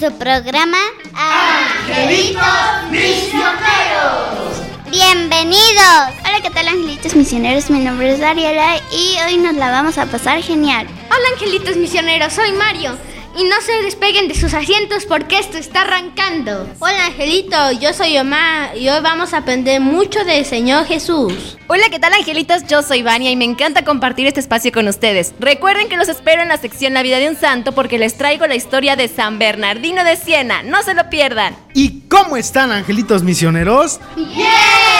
su programa Angelitos Misioneros. Bienvenidos. Hola, ¿qué tal Angelitos Misioneros? Mi nombre es Dariela y hoy nos la vamos a pasar genial. Hola, Angelitos Misioneros, soy Mario. Y no se despeguen de sus asientos porque esto está arrancando. Hola Angelito, yo soy Omar y hoy vamos a aprender mucho del Señor Jesús. Hola, ¿qué tal angelitos? Yo soy Vania y me encanta compartir este espacio con ustedes. Recuerden que los espero en la sección La vida de un santo porque les traigo la historia de San Bernardino de Siena. No se lo pierdan. ¿Y cómo están, angelitos misioneros? ¡Bien!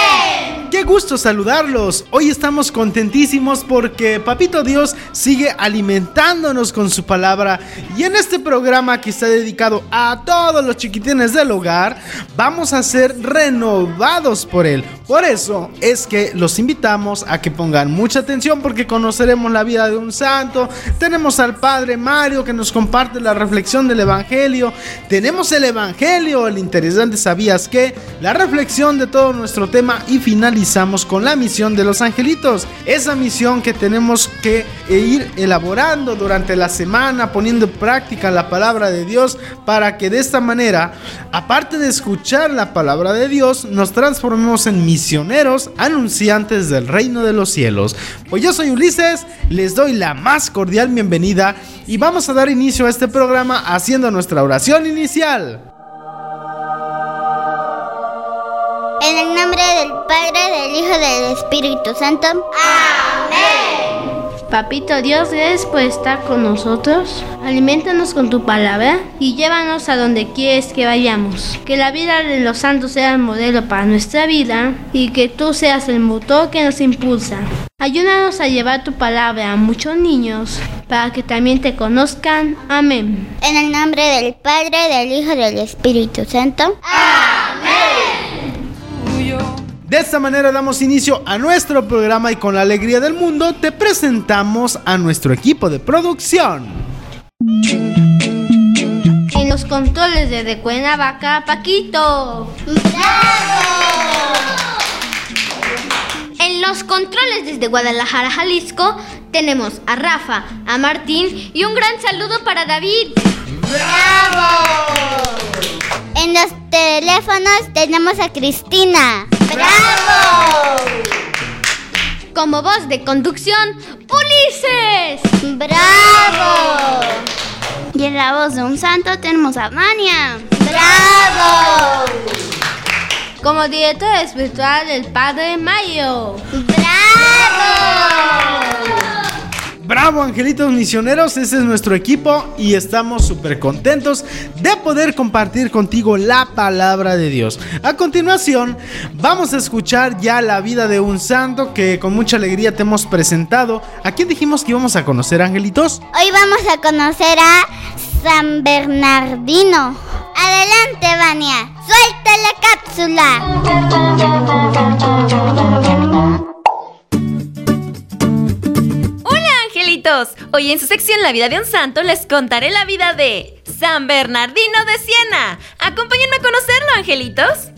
¡Qué gusto saludarlos! Hoy estamos contentísimos porque Papito Dios sigue alimentándonos con su palabra y en este programa que está dedicado a todos los chiquitines del hogar, vamos a ser renovados por él. Por eso es que los invitamos a que pongan mucha atención porque conoceremos la vida de un santo. Tenemos al Padre Mario que nos comparte la reflexión del Evangelio. Tenemos el Evangelio, el interesante sabías que, la reflexión de todo nuestro tema y finalizamos con la misión de los angelitos. Esa misión que tenemos que ir elaborando durante la semana, poniendo en práctica la palabra de Dios para que de esta manera, aparte de escuchar la palabra de Dios, nos transformemos en misioneros anunciantes del reino de los cielos. Pues yo soy Ulises, les doy la más cordial bienvenida y vamos a dar inicio a este programa haciendo nuestra oración inicial. En el nombre del Padre, del Hijo y del Espíritu Santo. Papito Dios, gracias por estar con nosotros. Alimentanos con tu palabra y llévanos a donde quieres que vayamos. Que la vida de los santos sea el modelo para nuestra vida y que tú seas el motor que nos impulsa. Ayúdanos a llevar tu palabra a muchos niños para que también te conozcan. Amén. En el nombre del Padre, del Hijo y del Espíritu Santo. De esta manera damos inicio a nuestro programa y con la alegría del mundo te presentamos a nuestro equipo de producción. En los controles de De Cuernavaca, Paquito. En los controles desde Guadalajara, Jalisco, tenemos a Rafa, a Martín y un gran saludo para David. En los teléfonos tenemos a Cristina. ¡Bravo! Como voz de conducción, Ulises. ¡Bravo! Y en la voz de un santo tenemos a Mania. ¡Bravo! Como director espiritual del Padre Mayo. ¡Bravo! Bravo, angelitos misioneros, ese es nuestro equipo y estamos súper contentos de poder compartir contigo la palabra de Dios. A continuación, vamos a escuchar ya la vida de un santo que con mucha alegría te hemos presentado. ¿A quién dijimos que íbamos a conocer, angelitos? Hoy vamos a conocer a San Bernardino. Adelante, Vania. Suelta la cápsula. Hoy en su sección La vida de un santo les contaré la vida de San Bernardino de Siena. Acompáñenme a conocerlo, angelitos.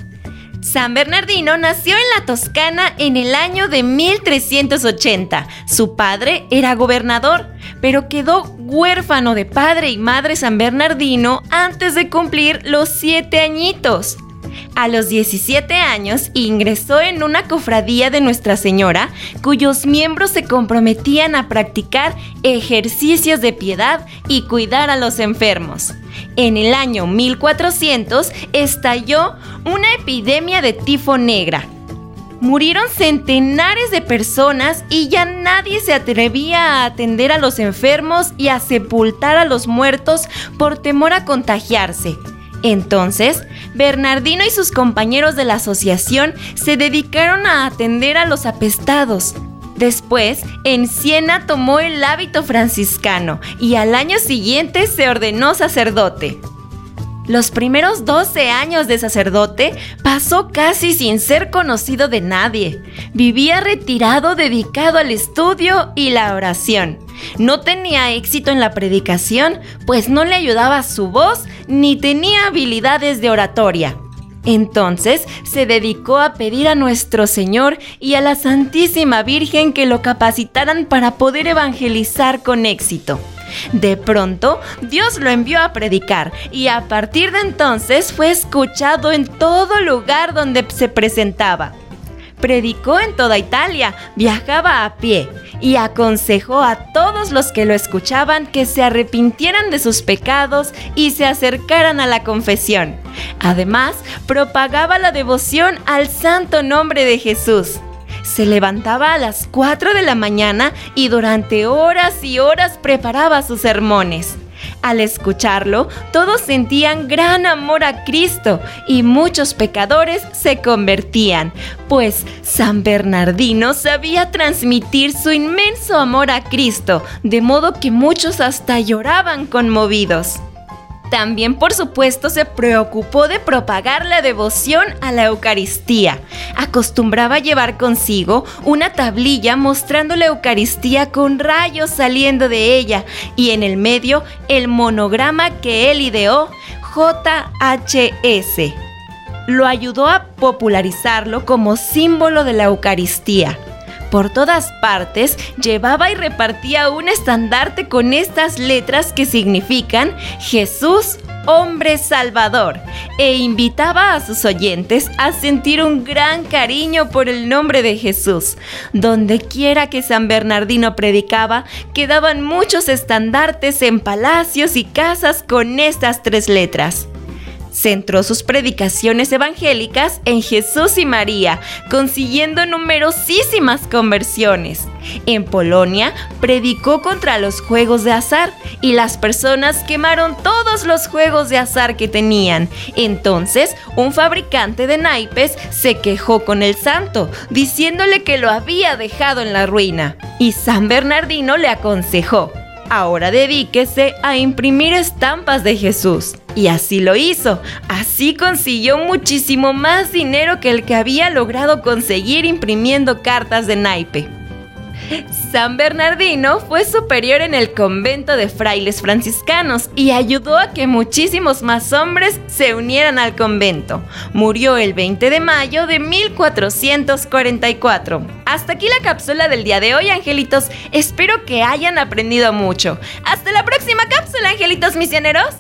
San Bernardino nació en la Toscana en el año de 1380. Su padre era gobernador, pero quedó huérfano de padre y madre San Bernardino antes de cumplir los siete añitos. A los 17 años ingresó en una cofradía de Nuestra Señora, cuyos miembros se comprometían a practicar ejercicios de piedad y cuidar a los enfermos. En el año 1400 estalló una epidemia de tifo negra. Murieron centenares de personas y ya nadie se atrevía a atender a los enfermos y a sepultar a los muertos por temor a contagiarse. Entonces, Bernardino y sus compañeros de la asociación se dedicaron a atender a los apestados. Después, en Siena tomó el hábito franciscano y al año siguiente se ordenó sacerdote. Los primeros 12 años de sacerdote pasó casi sin ser conocido de nadie. Vivía retirado dedicado al estudio y la oración. No tenía éxito en la predicación, pues no le ayudaba su voz ni tenía habilidades de oratoria. Entonces se dedicó a pedir a nuestro Señor y a la Santísima Virgen que lo capacitaran para poder evangelizar con éxito. De pronto, Dios lo envió a predicar y a partir de entonces fue escuchado en todo lugar donde se presentaba. Predicó en toda Italia, viajaba a pie y aconsejó a todos los que lo escuchaban que se arrepintieran de sus pecados y se acercaran a la confesión. Además, propagaba la devoción al santo nombre de Jesús. Se levantaba a las 4 de la mañana y durante horas y horas preparaba sus sermones. Al escucharlo, todos sentían gran amor a Cristo y muchos pecadores se convertían, pues San Bernardino sabía transmitir su inmenso amor a Cristo, de modo que muchos hasta lloraban conmovidos. También, por supuesto, se preocupó de propagar la devoción a la Eucaristía. Acostumbraba llevar consigo una tablilla mostrando la Eucaristía con rayos saliendo de ella y en el medio el monograma que él ideó, JHS. Lo ayudó a popularizarlo como símbolo de la Eucaristía. Por todas partes llevaba y repartía un estandarte con estas letras que significan Jesús hombre salvador e invitaba a sus oyentes a sentir un gran cariño por el nombre de Jesús. Donde quiera que San Bernardino predicaba, quedaban muchos estandartes en palacios y casas con estas tres letras. Centró sus predicaciones evangélicas en Jesús y María, consiguiendo numerosísimas conversiones. En Polonia predicó contra los juegos de azar y las personas quemaron todos los juegos de azar que tenían. Entonces, un fabricante de naipes se quejó con el santo, diciéndole que lo había dejado en la ruina. Y San Bernardino le aconsejó, ahora dedíquese a imprimir estampas de Jesús. Y así lo hizo. Así consiguió muchísimo más dinero que el que había logrado conseguir imprimiendo cartas de naipe. San Bernardino fue superior en el convento de frailes franciscanos y ayudó a que muchísimos más hombres se unieran al convento. Murió el 20 de mayo de 1444. Hasta aquí la cápsula del día de hoy, angelitos. Espero que hayan aprendido mucho. Hasta la próxima cápsula, angelitos misioneros.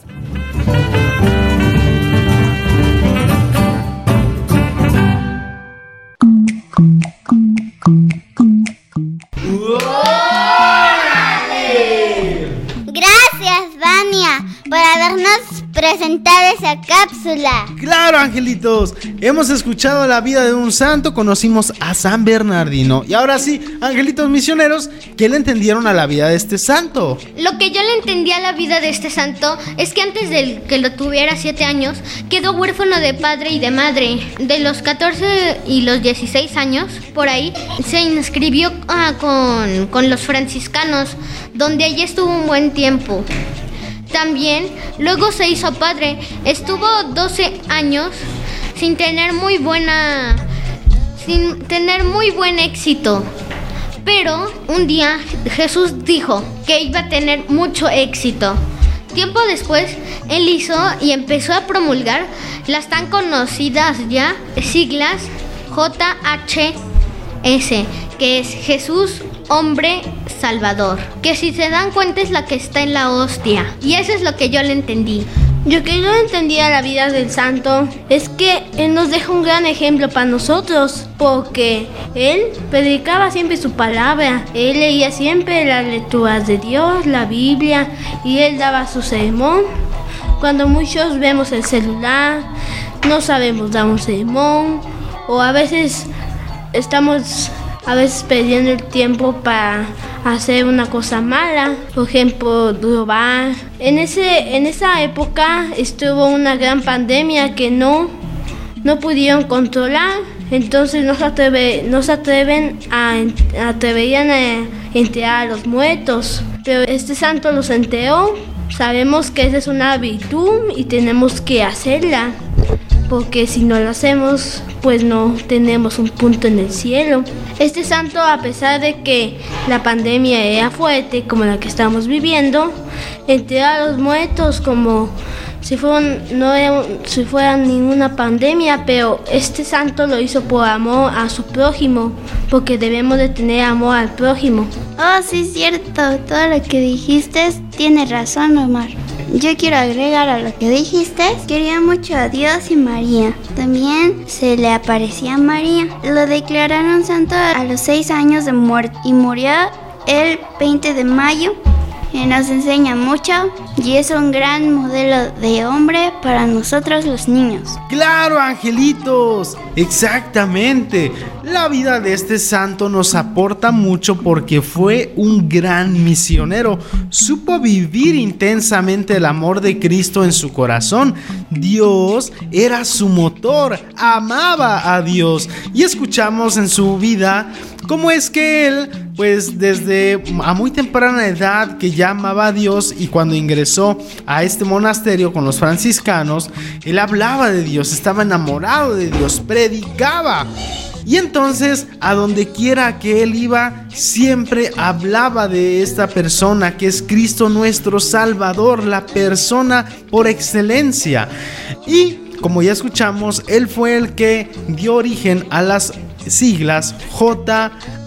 Habernos presentado esa cápsula. Claro, angelitos. Hemos escuchado la vida de un santo, conocimos a San Bernardino. Y ahora sí, angelitos misioneros, ¿qué le entendieron a la vida de este santo? Lo que yo le entendí a la vida de este santo es que antes de que lo tuviera 7 años, quedó huérfano de padre y de madre. De los 14 y los 16 años, por ahí, se inscribió ah, con, con los franciscanos, donde allí estuvo un buen tiempo. También luego se hizo padre. Estuvo 12 años sin tener muy buena sin tener muy buen éxito. Pero un día Jesús dijo que iba a tener mucho éxito. Tiempo después, él hizo y empezó a promulgar las tan conocidas ya siglas JHS, que es Jesús Hombre Salvador. Que si se dan cuenta es la que está en la hostia. Y eso es lo que yo le entendí. Yo que no entendía la vida del santo es que él nos deja un gran ejemplo para nosotros, porque él predicaba siempre su palabra, él leía siempre las lecturas de Dios, la Biblia, y él daba su sermón. Cuando muchos vemos el celular, no sabemos dar un sermón, o a veces estamos a veces perdiendo el tiempo para hacer una cosa mala, por ejemplo, robar. En, ese, en esa época estuvo una gran pandemia que no, no pudieron controlar, entonces no se, atreve, no se atreven a, atreverían a enterrar a los muertos. Pero este santo los enteró, sabemos que esa es una virtud y tenemos que hacerla porque si no lo hacemos, pues no tenemos un punto en el cielo. Este santo, a pesar de que la pandemia era fuerte, como la que estamos viviendo, enterró a los muertos como si fueran, no si fuera ninguna pandemia, pero este santo lo hizo por amor a su prójimo, porque debemos de tener amor al prójimo. Oh, sí, cierto. Todo lo que dijiste tiene razón, Omar. Yo quiero agregar a lo que dijiste. Quería mucho a Dios y María. También se le aparecía a María. Lo declararon santo a los seis años de muerte y murió el 20 de mayo nos enseña mucho y es un gran modelo de hombre para nosotros los niños. Claro, angelitos, exactamente. La vida de este santo nos aporta mucho porque fue un gran misionero. Supo vivir intensamente el amor de Cristo en su corazón. Dios era su motor, amaba a Dios. Y escuchamos en su vida cómo es que él, pues desde a muy temprana edad, que ya amaba a Dios y cuando ingresó a este monasterio con los franciscanos, él hablaba de Dios, estaba enamorado de Dios, predicaba. Y entonces, a donde quiera que él iba, siempre hablaba de esta persona que es Cristo nuestro Salvador, la persona por excelencia. Y como ya escuchamos, él fue el que dio origen a las siglas JHS,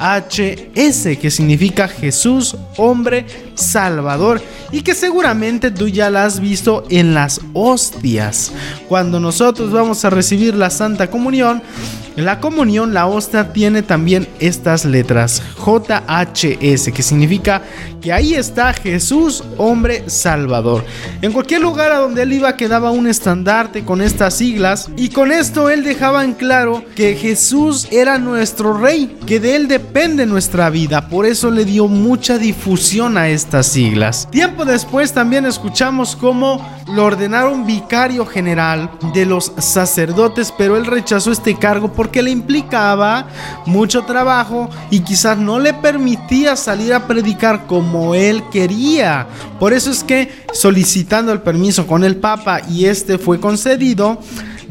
que significa Jesús, hombre, Salvador, y que seguramente tú ya la has visto en las hostias. Cuando nosotros vamos a recibir la Santa Comunión, la comunión, la hostia, tiene también estas letras, JHS, que significa que ahí está Jesús, hombre salvador. En cualquier lugar a donde él iba quedaba un estandarte con estas siglas y con esto él dejaba en claro que Jesús era nuestro rey, que de él depende nuestra vida, por eso le dio mucha difusión a estas siglas. Tiempo después también escuchamos cómo lo ordenaron vicario general de los sacerdotes, pero él rechazó este cargo porque le implicaba mucho trabajo y quizás no le permitía salir a predicar como él quería. Por eso es que solicitando el permiso con el Papa y este fue concedido,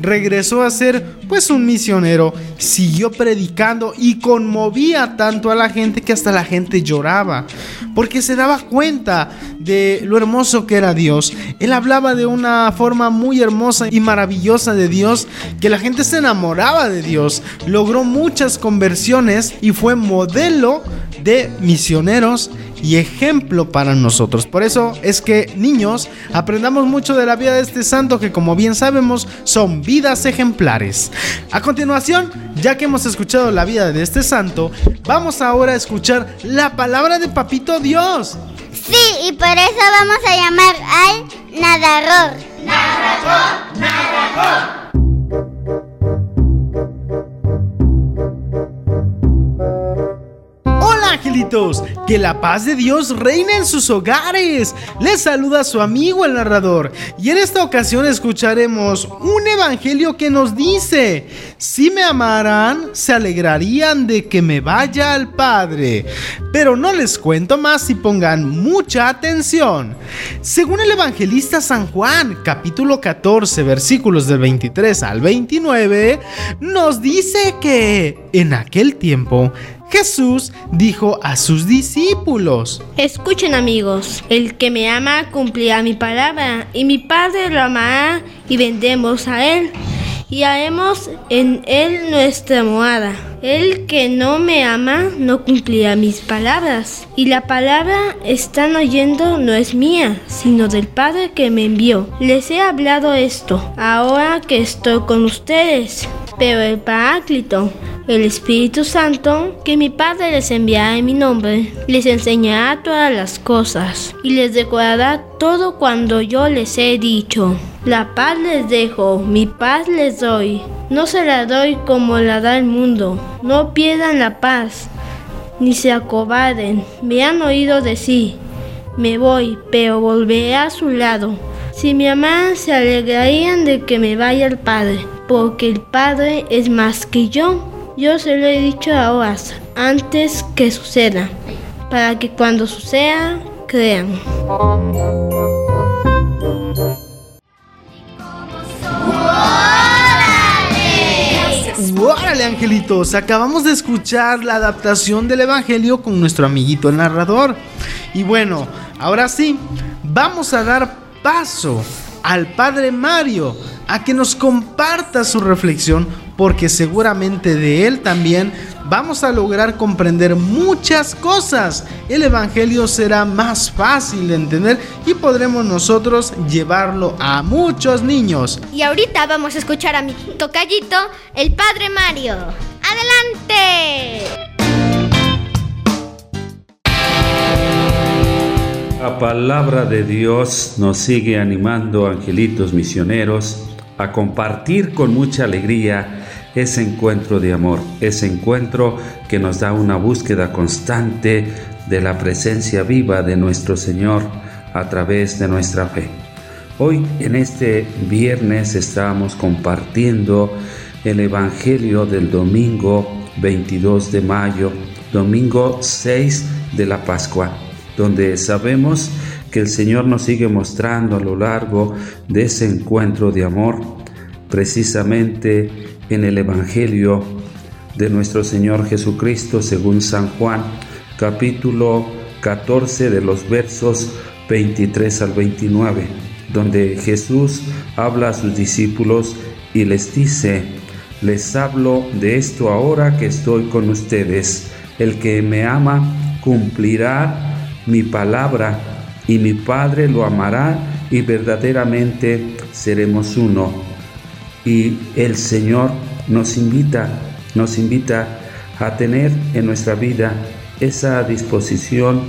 regresó a ser pues un misionero, siguió predicando y conmovía tanto a la gente que hasta la gente lloraba, porque se daba cuenta de lo hermoso que era Dios. Él hablaba de una forma muy hermosa y maravillosa de Dios, que la gente se enamoraba de Dios, logró muchas conversiones y fue modelo de misioneros y ejemplo para nosotros. Por eso es que niños, aprendamos mucho de la vida de este santo que como bien sabemos son vidas ejemplares. A continuación, ya que hemos escuchado la vida de este santo, vamos ahora a escuchar la palabra de Papito Dios. Sí, y por eso vamos a llamar al narrador. Narrador, narrador. Que la paz de Dios reine en sus hogares. Les saluda su amigo el narrador y en esta ocasión escucharemos un evangelio que nos dice, si me amaran, se alegrarían de que me vaya al Padre. Pero no les cuento más y pongan mucha atención. Según el evangelista San Juan, capítulo 14, versículos del 23 al 29, nos dice que en aquel tiempo Jesús dijo a sus discípulos, Escuchen amigos, el que me ama cumplirá mi palabra, y mi Padre lo amará y vendremos a él, y haremos en él nuestra morada. El que no me ama no cumplirá mis palabras, y la palabra están oyendo no es mía, sino del Padre que me envió. Les he hablado esto, ahora que estoy con ustedes. Pero el Paráclito, el Espíritu Santo, que mi Padre les enviará en mi nombre, les enseñará todas las cosas y les recordará todo cuando yo les he dicho. La paz les dejo, mi paz les doy. No se la doy como la da el mundo. No pierdan la paz, ni se acobarden. Me han oído decir, me voy, pero volveré a su lado. Si me aman, se alegrarían de que me vaya al Padre, porque el Padre es más que yo. Yo se lo he dicho ahora, antes que suceda, para que cuando suceda, crean. ¡Órale, angelitos! Acabamos de escuchar la adaptación del Evangelio con nuestro amiguito el narrador. Y bueno, ahora sí, vamos a dar paso al Padre Mario a que nos comparta su reflexión porque seguramente de él también vamos a lograr comprender muchas cosas. El Evangelio será más fácil de entender y podremos nosotros llevarlo a muchos niños. Y ahorita vamos a escuchar a mi tocallito, el Padre Mario. ¡Adelante! La palabra de Dios nos sigue animando, angelitos misioneros, a compartir con mucha alegría ese encuentro de amor, ese encuentro que nos da una búsqueda constante de la presencia viva de nuestro Señor a través de nuestra fe. Hoy en este viernes estamos compartiendo el Evangelio del domingo 22 de mayo, domingo 6 de la Pascua, donde sabemos que el Señor nos sigue mostrando a lo largo de ese encuentro de amor, precisamente en el Evangelio de nuestro Señor Jesucristo según San Juan, capítulo 14 de los versos 23 al 29, donde Jesús habla a sus discípulos y les dice, les hablo de esto ahora que estoy con ustedes. El que me ama cumplirá mi palabra y mi Padre lo amará y verdaderamente seremos uno. Y el Señor nos invita, nos invita a tener en nuestra vida esa disposición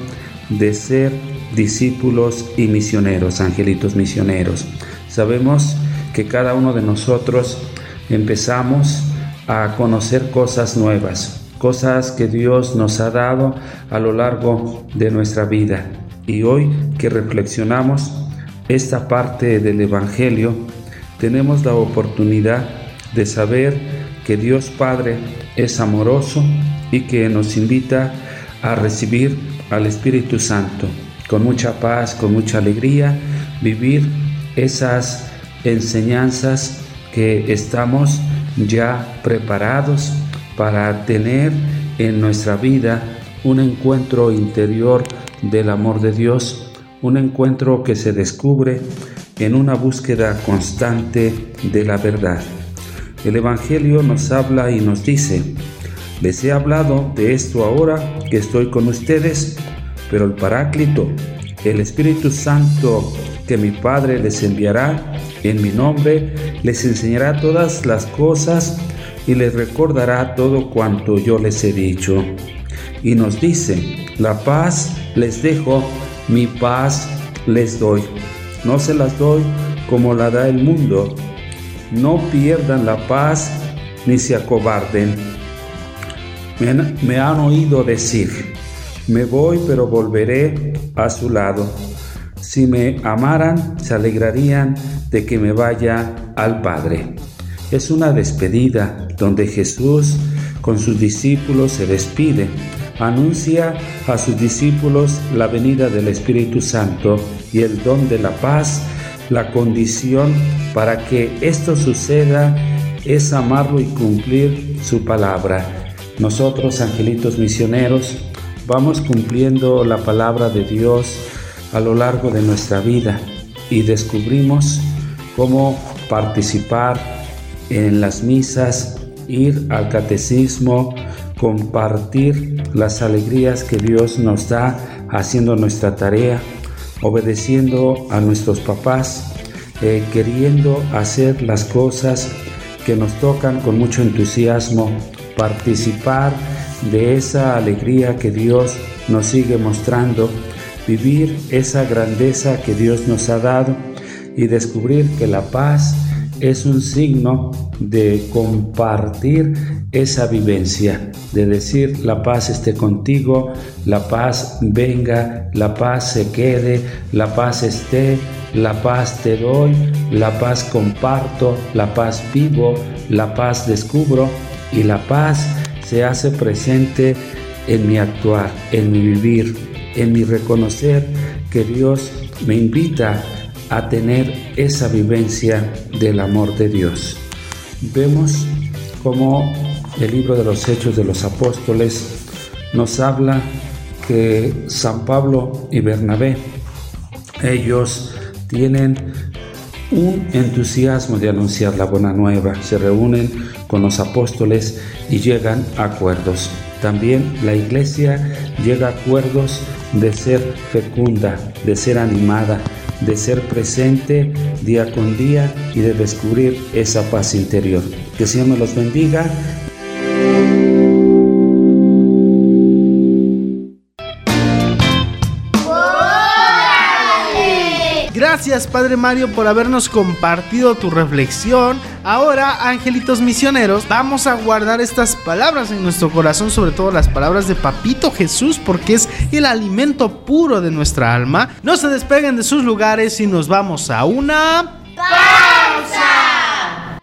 de ser discípulos y misioneros, angelitos misioneros. Sabemos que cada uno de nosotros empezamos a conocer cosas nuevas, cosas que Dios nos ha dado a lo largo de nuestra vida. Y hoy que reflexionamos esta parte del Evangelio, tenemos la oportunidad de saber que Dios Padre es amoroso y que nos invita a recibir al Espíritu Santo con mucha paz, con mucha alegría, vivir esas enseñanzas que estamos ya preparados para tener en nuestra vida un encuentro interior del amor de Dios, un encuentro que se descubre en una búsqueda constante de la verdad. El Evangelio nos habla y nos dice, les he hablado de esto ahora que estoy con ustedes, pero el Paráclito, el Espíritu Santo que mi Padre les enviará en mi nombre, les enseñará todas las cosas y les recordará todo cuanto yo les he dicho. Y nos dice, la paz les dejo, mi paz les doy. No se las doy como la da el mundo. No pierdan la paz ni se acobarden. Me han, oído decir, me voy pero volveré a su lado. Si me amaran, se alegrarían de que me vaya al Padre. Es una despedida donde Jesús con sus discípulos se despide, anuncia a sus discípulos la venida del Espíritu Santo y el don de la paz. La condición para que esto suceda es amarlo y cumplir su palabra. Nosotros, angelitos misioneros, vamos cumpliendo la palabra de Dios a lo largo de nuestra vida y descubrimos cómo participar en las misas, ir al catecismo, compartir las alegrías que Dios nos da haciendo nuestra tarea, obedeciendo a nuestros papás, eh, queriendo hacer las cosas que nos tocan con mucho entusiasmo, participar de esa alegría que Dios nos sigue mostrando, vivir esa grandeza que Dios nos ha dado y descubrir que la paz es un signo de compartir esa vivencia, de decir la paz esté contigo, la paz venga, la paz se quede, la paz esté, la paz te doy, la paz comparto, la paz vivo, la paz descubro y la paz se hace presente en mi actuar, en mi vivir, en mi reconocer que Dios me invita a tener esa vivencia del amor de Dios. Vemos cómo el libro de los Hechos de los Apóstoles nos habla que San Pablo y Bernabé, ellos tienen un entusiasmo de anunciar la buena nueva, se reúnen con los apóstoles y llegan a acuerdos. También la iglesia llega a acuerdos de ser fecunda, de ser animada, de ser presente día con día y de descubrir esa paz interior. Que el Señor me los bendiga Gracias Padre Mario por habernos compartido tu reflexión. Ahora, angelitos misioneros, vamos a guardar estas palabras en nuestro corazón, sobre todo las palabras de Papito Jesús, porque es el alimento puro de nuestra alma. No se despeguen de sus lugares y nos vamos a una... ¡Pausa!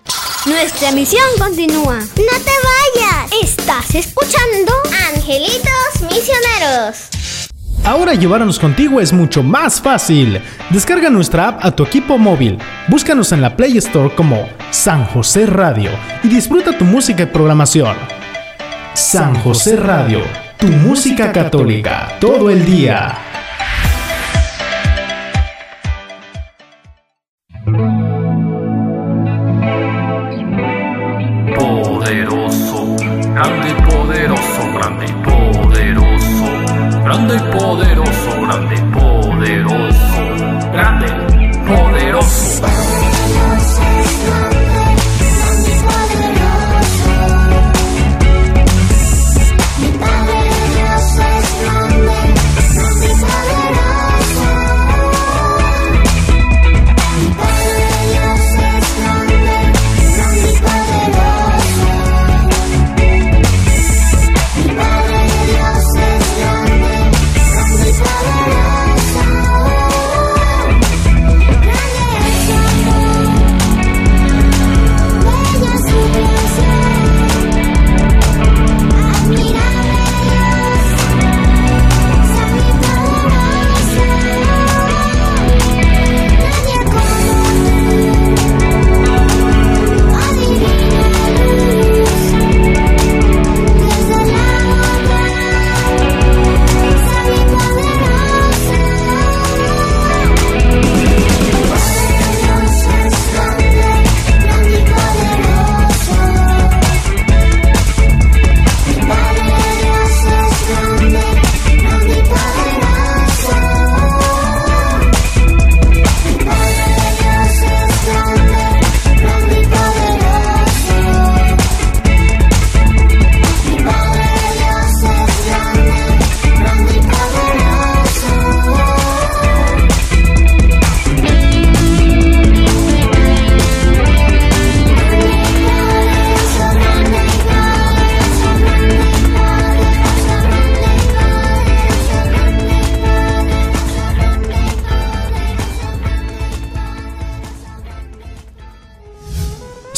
Nuestra misión continúa. No te vayas. Estás escuchando Angelitos Misioneros. Ahora llevarnos contigo es mucho más fácil. Descarga nuestra app a tu equipo móvil. Búscanos en la Play Store como San José Radio y disfruta tu música y programación. San José Radio, tu música católica, todo el día.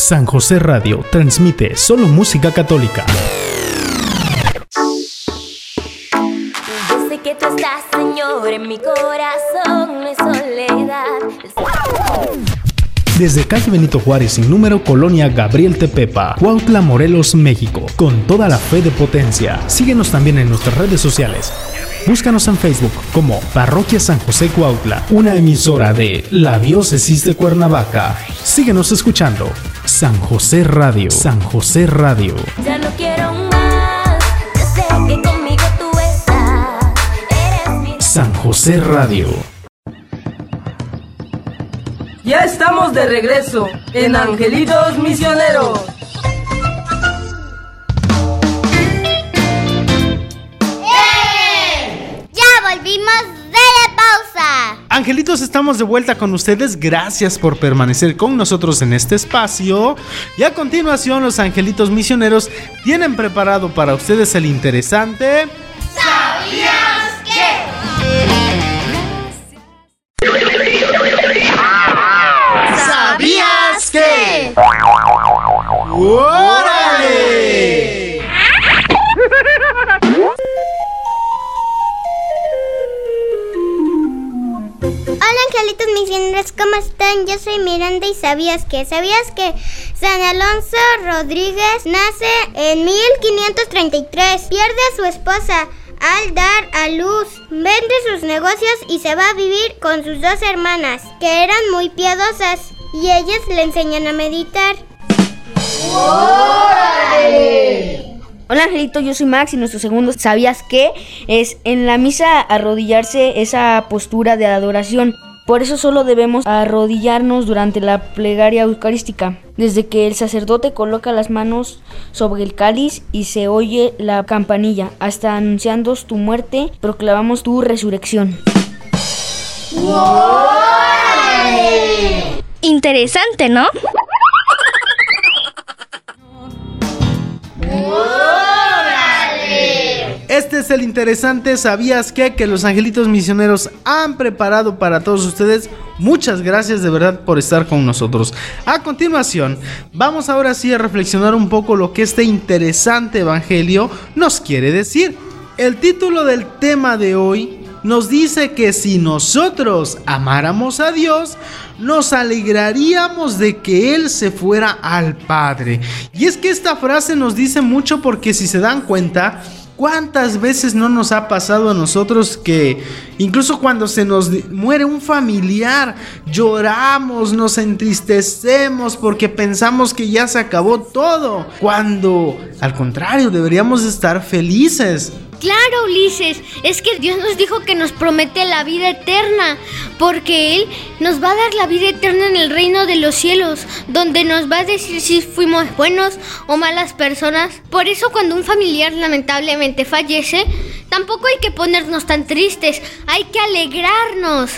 San José Radio transmite solo música católica. Yo sé que tú estás, Señor, en mi corazón, no es soledad. Desde calle Benito Juárez sin número, Colonia Gabriel Tepepa, Cuautla, Morelos, México, con toda la fe de potencia. Síguenos también en nuestras redes sociales. Búscanos en Facebook como Parroquia San José Cuautla, una emisora de la Diócesis de Cuernavaca. Síguenos escuchando. San José Radio. San José Radio. Ya no quiero más, yo sé que conmigo tú estás. Eres mi San José Radio. Ya estamos de regreso en Angelitos Misioneros. Angelitos, estamos de vuelta con ustedes. Gracias por permanecer con nosotros en este espacio. Y a continuación, los angelitos misioneros tienen preparado para ustedes el interesante. ¿Sabías ¿Sabías que? ¡Órale! Hola angelitos misioneros, ¿cómo están? Yo soy Miranda y ¿sabías que? ¿Sabías que San Alonso Rodríguez nace en 1533? Pierde a su esposa al dar a luz, vende sus negocios y se va a vivir con sus dos hermanas, que eran muy piadosas, y ellas le enseñan a meditar. Hola Angelito, yo soy Max y nuestro segundo ¿Sabías qué? Es en la misa arrodillarse esa postura de adoración. Por eso solo debemos arrodillarnos durante la plegaria eucarística, desde que el sacerdote coloca las manos sobre el cáliz y se oye la campanilla, hasta anunciando tu muerte, proclamamos tu resurrección. Interesante, ¿no? Este es el interesante ¿Sabías qué? Que los angelitos misioneros han preparado para todos ustedes. Muchas gracias de verdad por estar con nosotros. A continuación, vamos ahora sí a reflexionar un poco lo que este interesante evangelio nos quiere decir. El título del tema de hoy nos dice que si nosotros amáramos a Dios, nos alegraríamos de que Él se fuera al Padre. Y es que esta frase nos dice mucho porque si se dan cuenta, ¿Cuántas veces no nos ha pasado a nosotros que incluso cuando se nos muere un familiar, lloramos, nos entristecemos porque pensamos que ya se acabó todo? Cuando al contrario deberíamos estar felices. Claro, Ulises, es que Dios nos dijo que nos promete la vida eterna, porque Él nos va a dar la vida eterna en el reino de los cielos, donde nos va a decir si fuimos buenos o malas personas. Por eso cuando un familiar lamentablemente fallece, tampoco hay que ponernos tan tristes, hay que alegrarnos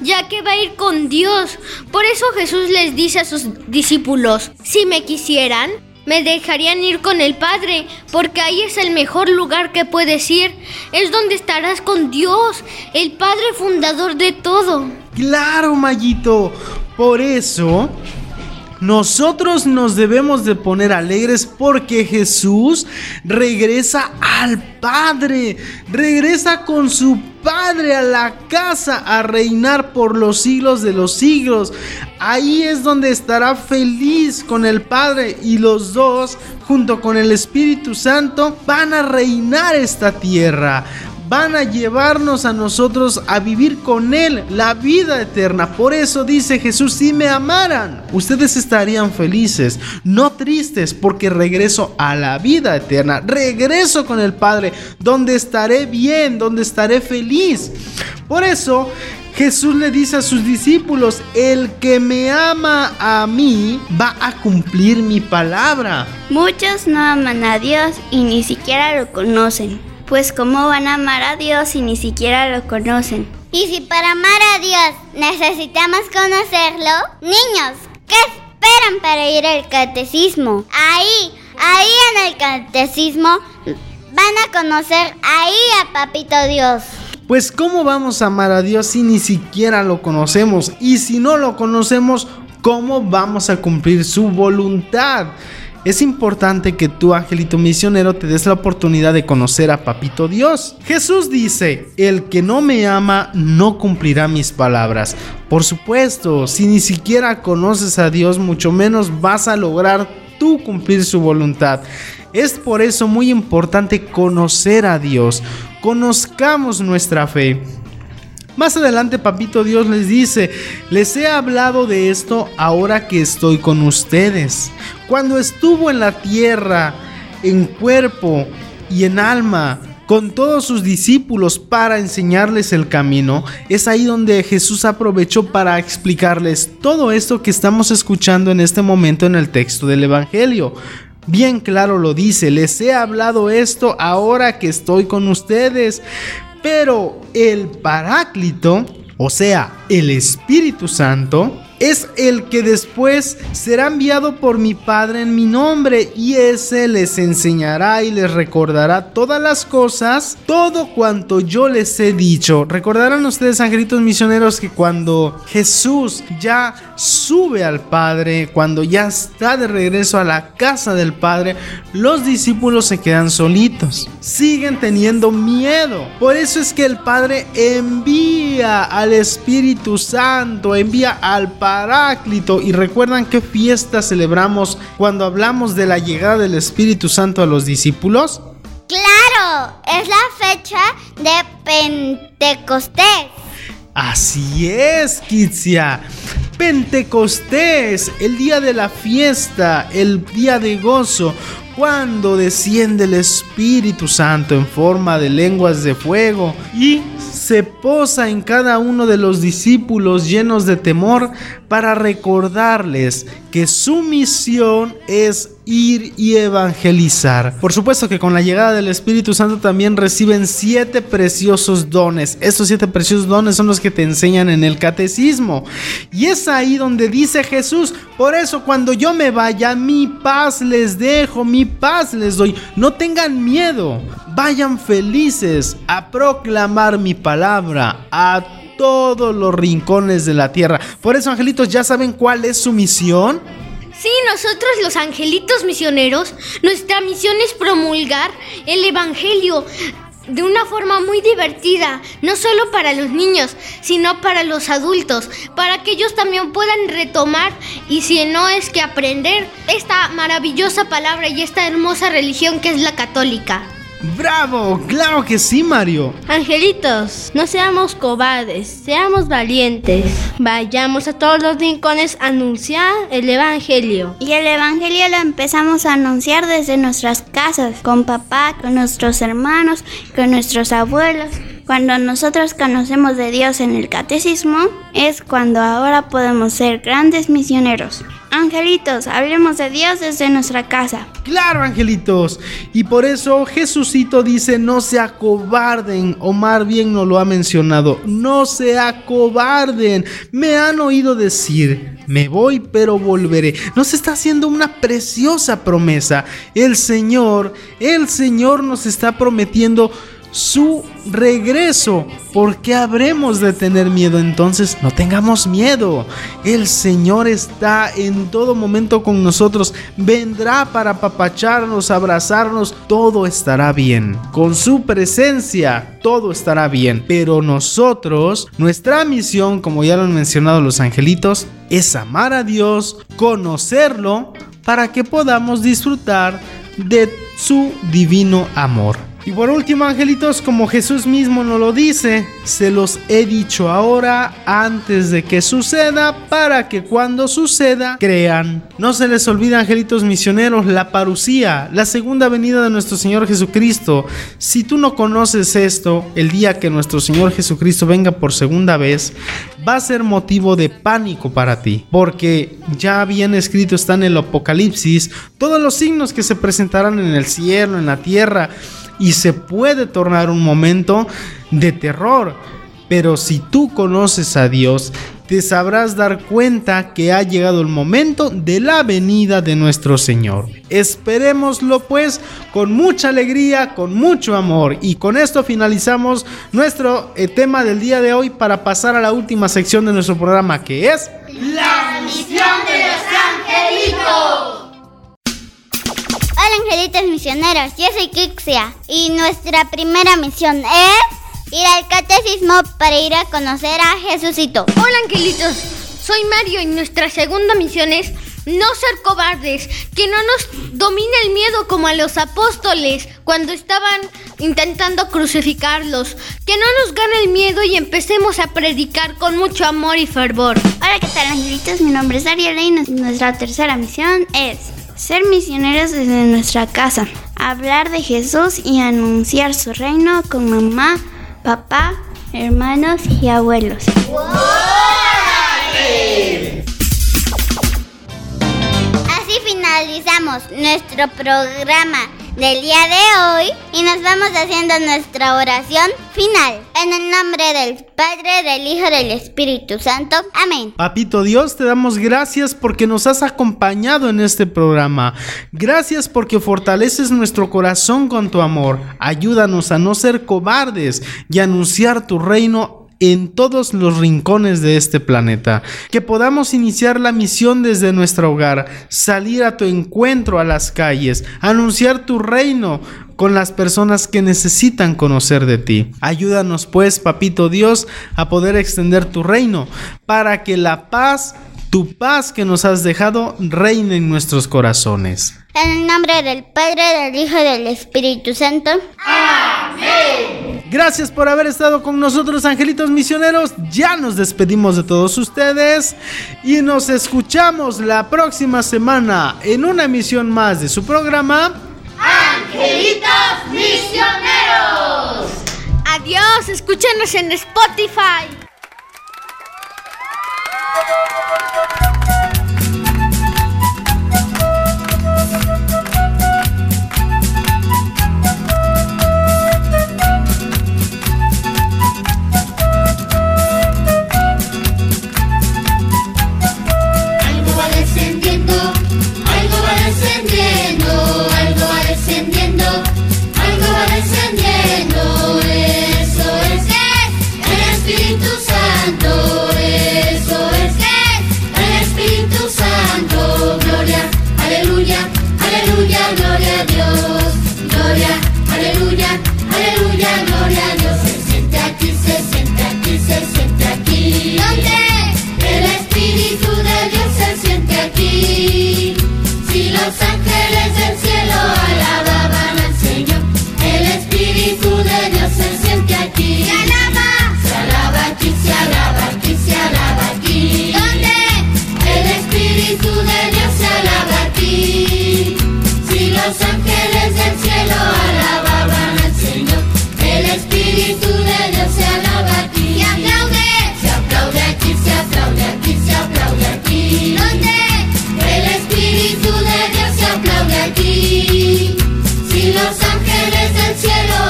ya que va a ir con Dios. Por eso Jesús les dice a sus discípulos, si me quisieran, me dejarían ir con el Padre, porque ahí es el mejor lugar que puedes ir. Es donde estarás con Dios, el Padre fundador de todo. Claro, Mayito. Por eso, nosotros nos debemos de poner alegres porque Jesús regresa al Padre, regresa con su Padre a la casa a reinar por los siglos de los siglos. Ahí es donde estará feliz con el Padre y los dos, junto con el Espíritu Santo, van a reinar esta tierra van a llevarnos a nosotros a vivir con Él la vida eterna. Por eso dice Jesús, si me amaran, ustedes estarían felices, no tristes, porque regreso a la vida eterna, regreso con el Padre, donde estaré bien, donde estaré feliz. Por eso Jesús le dice a sus discípulos, el que me ama a mí va a cumplir mi palabra. Muchos no aman a Dios y ni siquiera lo conocen. Pues ¿cómo van a amar a Dios si ni siquiera lo conocen? Y si para amar a Dios necesitamos conocerlo, niños, ¿qué esperan para ir al catecismo? Ahí, ahí en el catecismo van a conocer ahí a Papito Dios. Pues ¿cómo vamos a amar a Dios si ni siquiera lo conocemos? Y si no lo conocemos, ¿cómo vamos a cumplir su voluntad? Es importante que tú, angelito misionero, te des la oportunidad de conocer a Papito Dios. Jesús dice, el que no me ama no cumplirá mis palabras. Por supuesto, si ni siquiera conoces a Dios, mucho menos vas a lograr tú cumplir su voluntad. Es por eso muy importante conocer a Dios. Conozcamos nuestra fe. Más adelante Papito Dios les dice, les he hablado de esto ahora que estoy con ustedes. Cuando estuvo en la tierra, en cuerpo y en alma, con todos sus discípulos para enseñarles el camino, es ahí donde Jesús aprovechó para explicarles todo esto que estamos escuchando en este momento en el texto del Evangelio. Bien claro lo dice, les he hablado esto ahora que estoy con ustedes. Pero el Paráclito, o sea, el Espíritu Santo, es el que después será enviado por mi Padre en mi nombre y ese les enseñará y les recordará todas las cosas, todo cuanto yo les he dicho. Recordarán ustedes, angelitos misioneros, que cuando Jesús ya sube al Padre, cuando ya está de regreso a la casa del Padre, los discípulos se quedan solitos, siguen teniendo miedo. Por eso es que el Padre envía al Espíritu Santo, envía al Padre Paráclito. ¿Y recuerdan qué fiesta celebramos cuando hablamos de la llegada del Espíritu Santo a los discípulos? Claro, es la fecha de Pentecostés. Así es, Kitsia. Pentecostés, el día de la fiesta, el día de gozo, cuando desciende el Espíritu Santo en forma de lenguas de fuego y se posa en cada uno de los discípulos llenos de temor para recordarles que su misión es ir y evangelizar. Por supuesto que con la llegada del Espíritu Santo también reciben siete preciosos dones. Estos siete preciosos dones son los que te enseñan en el catecismo. Y es ahí donde dice Jesús, por eso cuando yo me vaya, mi paz les dejo, mi paz les doy. No tengan miedo, vayan felices a proclamar mi palabra todos los rincones de la tierra. Por eso, angelitos, ¿ya saben cuál es su misión? Sí, nosotros los angelitos misioneros, nuestra misión es promulgar el Evangelio de una forma muy divertida, no solo para los niños, sino para los adultos, para que ellos también puedan retomar y si no es que aprender esta maravillosa palabra y esta hermosa religión que es la católica. ¡Bravo! ¡Claro que sí, Mario! Angelitos, no seamos cobardes, seamos valientes. Vayamos a todos los rincones a anunciar el Evangelio. Y el Evangelio lo empezamos a anunciar desde nuestras casas, con papá, con nuestros hermanos, con nuestros abuelos. Cuando nosotros conocemos de Dios en el catecismo, es cuando ahora podemos ser grandes misioneros. Angelitos, hablemos de Dios desde nuestra casa. Claro, angelitos. Y por eso Jesucito dice, no se acobarden. Omar bien nos lo ha mencionado. No se acobarden. Me han oído decir, me voy pero volveré. Nos está haciendo una preciosa promesa. El Señor, el Señor nos está prometiendo su regreso. ¿Por qué habremos de tener miedo entonces? No tengamos miedo. El Señor está en todo momento con nosotros. Vendrá para apapacharnos, abrazarnos. Todo estará bien. Con su presencia, todo estará bien. Pero nosotros, nuestra misión, como ya lo han mencionado los angelitos, es amar a Dios, conocerlo, para que podamos disfrutar de su divino amor. Y por último, angelitos, como Jesús mismo nos lo dice, se los he dicho ahora antes de que suceda para que cuando suceda crean. No se les olvide, angelitos misioneros, la parucía, la segunda venida de nuestro Señor Jesucristo. Si tú no conoces esto, el día que nuestro Señor Jesucristo venga por segunda vez, va a ser motivo de pánico para ti, porque ya bien escrito está en el Apocalipsis todos los signos que se presentarán en el cielo, en la tierra y se puede tornar un momento de terror. Pero si tú conoces a Dios, te sabrás dar cuenta que ha llegado el momento de la venida de nuestro Señor. Esperémoslo pues con mucha alegría, con mucho amor. Y con esto finalizamos nuestro eh, tema del día de hoy para pasar a la última sección de nuestro programa que es... La misión de los angelitos. Hola angelitos misioneros, yo soy Kixia y nuestra primera misión es ir al catecismo para ir a conocer a Jesucito. Hola angelitos, soy Mario y nuestra segunda misión es no ser cobardes, que no nos domine el miedo como a los apóstoles cuando estaban intentando crucificarlos, que no nos gane el miedo y empecemos a predicar con mucho amor y fervor. Hola, ¿qué tal angelitos? Mi nombre es Ariela y nuestra tercera misión es ser misioneros desde nuestra casa, hablar de Jesús y anunciar su reino con mamá, papá, hermanos y abuelos. Así finalizamos nuestro programa del día de hoy y nos vamos haciendo nuestra oración final. En el nombre del Padre, del Hijo, del Espíritu Santo. Amén. Papito Dios, te damos gracias porque nos has acompañado en este programa. Gracias porque fortaleces nuestro corazón con tu amor. Ayúdanos a no ser cobardes y anunciar tu reino en todos los rincones de este planeta. Que podamos iniciar la misión desde nuestro hogar, salir a tu encuentro a las calles, anunciar tu reino con las personas que necesitan conocer de ti. Ayúdanos pues, papito Dios, a poder extender tu reino para que la paz, tu paz que nos has dejado, reine en nuestros corazones. En el nombre del Padre, del Hijo y del Espíritu Santo. Amén. Gracias por haber estado con nosotros, angelitos misioneros. Ya nos despedimos de todos ustedes y nos escuchamos la próxima semana en una emisión más de su programa. Angelitos Misioneros. Adiós, escúchenos en Spotify. 血肉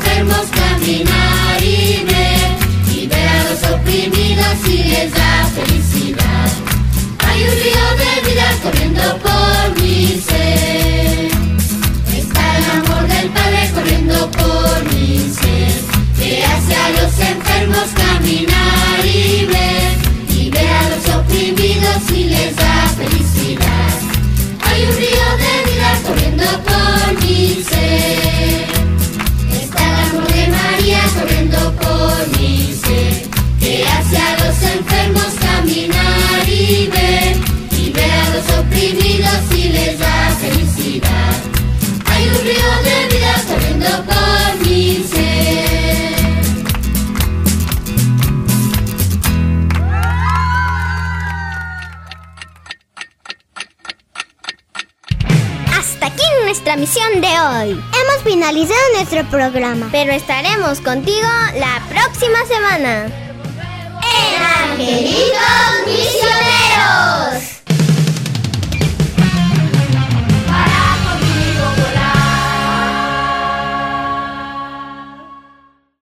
enfermos caminar y ver y ver a los oprimidos y les da felicidad. Hay un río de vida corriendo por mi ser. Está el amor del Padre corriendo por mi ser que hace a los enfermos caminar y ver y ver a los oprimidos y les da felicidad. Hay un río de vida corriendo por mi ser. Y les da felicidad. Hay un río de vida corriendo por mi ser. Hasta aquí nuestra misión de hoy. Hemos finalizado nuestro programa, pero estaremos contigo la próxima semana. En Angelitos Misioneros.